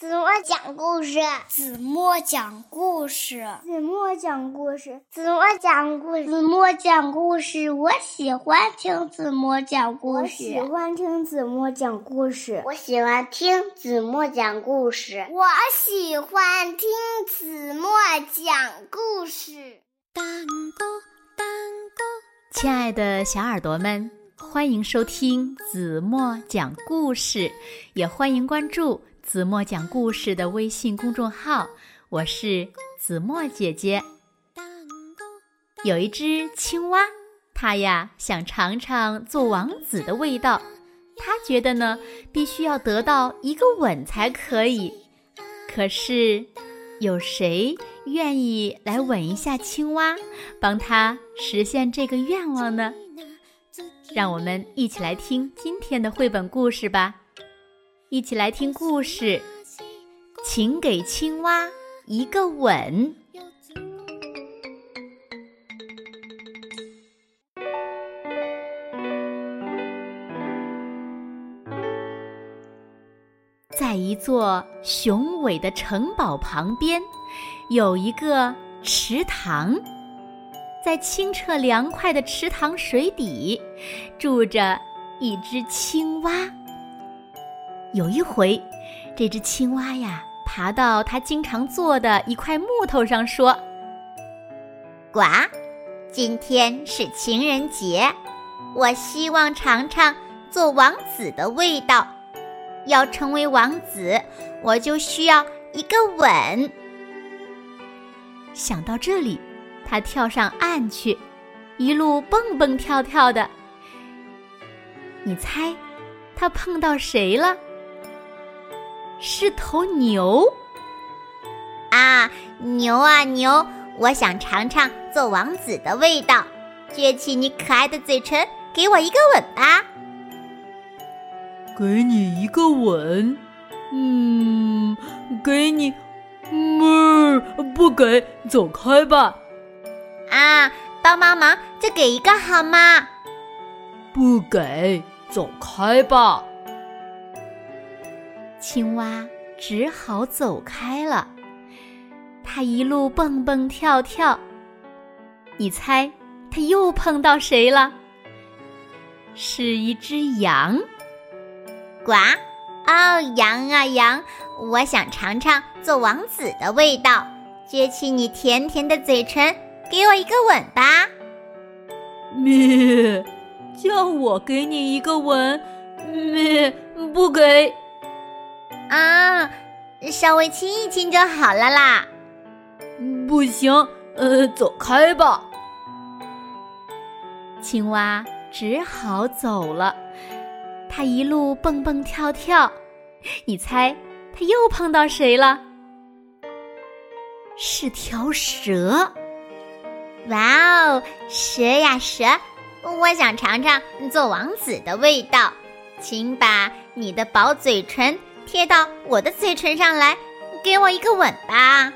子墨讲故事，子墨讲故事，子墨讲故事，子墨讲故事，子墨讲故事。我喜欢听子墨讲故事，我喜欢听子墨讲故事，我喜欢听子墨讲故事，我喜欢听子墨讲故事。当当当亲爱的小耳朵们，欢迎收听子墨讲故事，也欢迎关注。子墨讲故事的微信公众号，我是子墨姐姐。有一只青蛙，它呀想尝尝做王子的味道，它觉得呢必须要得到一个吻才可以。可是，有谁愿意来吻一下青蛙，帮他实现这个愿望呢？让我们一起来听今天的绘本故事吧。一起来听故事，请给青蛙一个吻。在一座雄伟的城堡旁边，有一个池塘，在清澈凉快的池塘水底，住着一只青蛙。有一回，这只青蛙呀，爬到它经常坐的一块木头上，说：“呱，今天是情人节，我希望尝尝做王子的味道。要成为王子，我就需要一个吻。”想到这里，它跳上岸去，一路蹦蹦跳跳的。你猜，它碰到谁了？是头牛啊，牛啊牛！我想尝尝做王子的味道，撅起你可爱的嘴唇，给我一个吻吧。给你一个吻，嗯，给你，嗯，不给，走开吧。啊，帮帮忙，再给一个好吗？不给，走开吧。青蛙只好走开了。它一路蹦蹦跳跳，你猜它又碰到谁了？是一只羊。呱！哦，羊啊羊，我想尝尝做王子的味道，撅起你甜甜的嘴唇，给我一个吻吧。咩，叫我给你一个吻，咩，不给。啊，稍微亲一亲就好了啦。不行，呃，走开吧。青蛙只好走了。它一路蹦蹦跳跳，你猜它又碰到谁了？是条蛇。哇哦，蛇呀蛇，我想尝尝做王子的味道，请把你的薄嘴唇。贴到我的嘴唇上来，给我一个吻吧。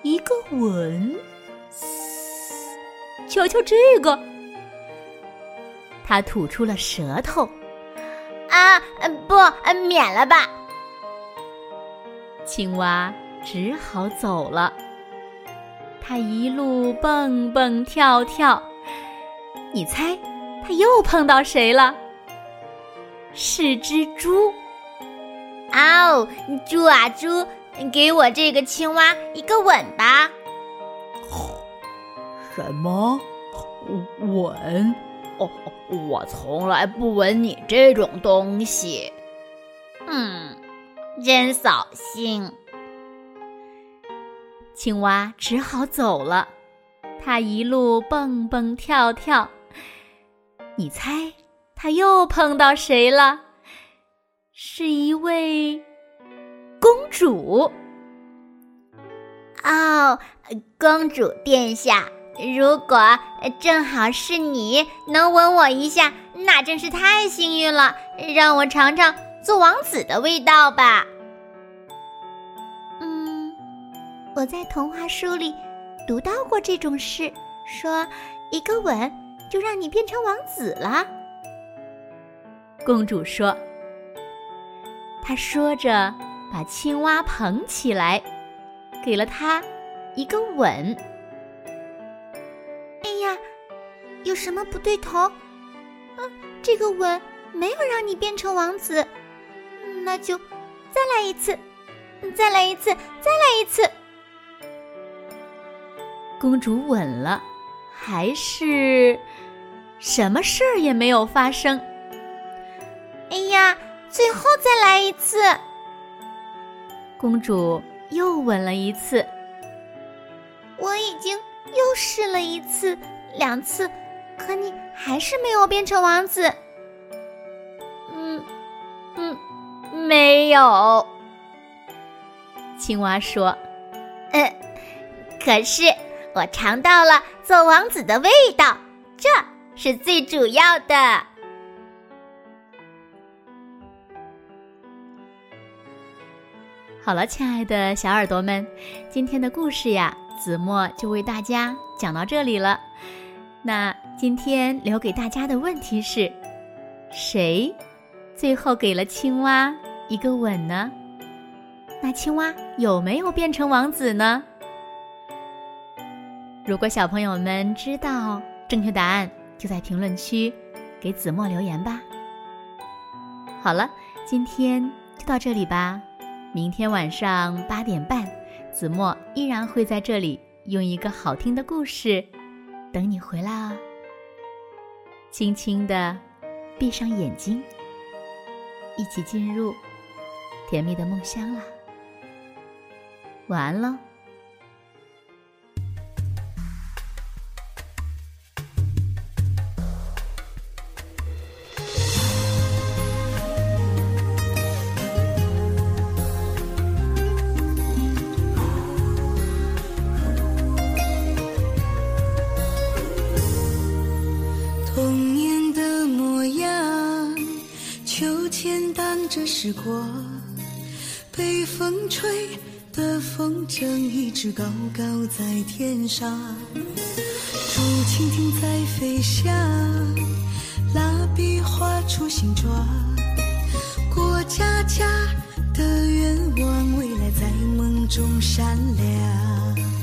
一个吻，瞧瞧这个，他吐出了舌头。啊，不，免了吧。青蛙只好走了。它一路蹦蹦跳跳，你猜，它又碰到谁了？是只猪。哦，猪啊猪，给我这个青蛙一个吻吧！什么吻？哦，我从来不吻你这种东西。嗯，真扫兴。青蛙只好走了。它一路蹦蹦跳跳，你猜，它又碰到谁了？是一位公主哦，公主殿下，如果正好是你能吻我一下，那真是太幸运了。让我尝尝做王子的味道吧。嗯，我在童话书里读到过这种事，说一个吻就让你变成王子了。公主说。他说着，把青蛙捧起来，给了他一个吻。哎呀，有什么不对头？嗯，这个吻没有让你变成王子，那就再来一次，再来一次，再来一次。公主吻了，还是什么事儿也没有发生。哎呀！最后再来一次，公主又吻了一次。我已经又试了一次、两次，可你还是没有变成王子。嗯，嗯，没有。青蛙说：“嗯，可是我尝到了做王子的味道，这是最主要的。”好了，亲爱的小耳朵们，今天的故事呀，子墨就为大家讲到这里了。那今天留给大家的问题是：谁最后给了青蛙一个吻呢？那青蛙有没有变成王子呢？如果小朋友们知道正确答案，就在评论区给子墨留言吧。好了，今天就到这里吧。明天晚上八点半，子墨依然会在这里用一个好听的故事等你回来哦。轻轻的闭上眼睛，一起进入甜蜜的梦乡啦。晚安喽。童年的模样，秋千荡着时光，被风吹的风筝一直高高在天上，竹蜻蜓在飞翔，蜡笔画出形状，过家家的愿望，未来在梦中闪亮。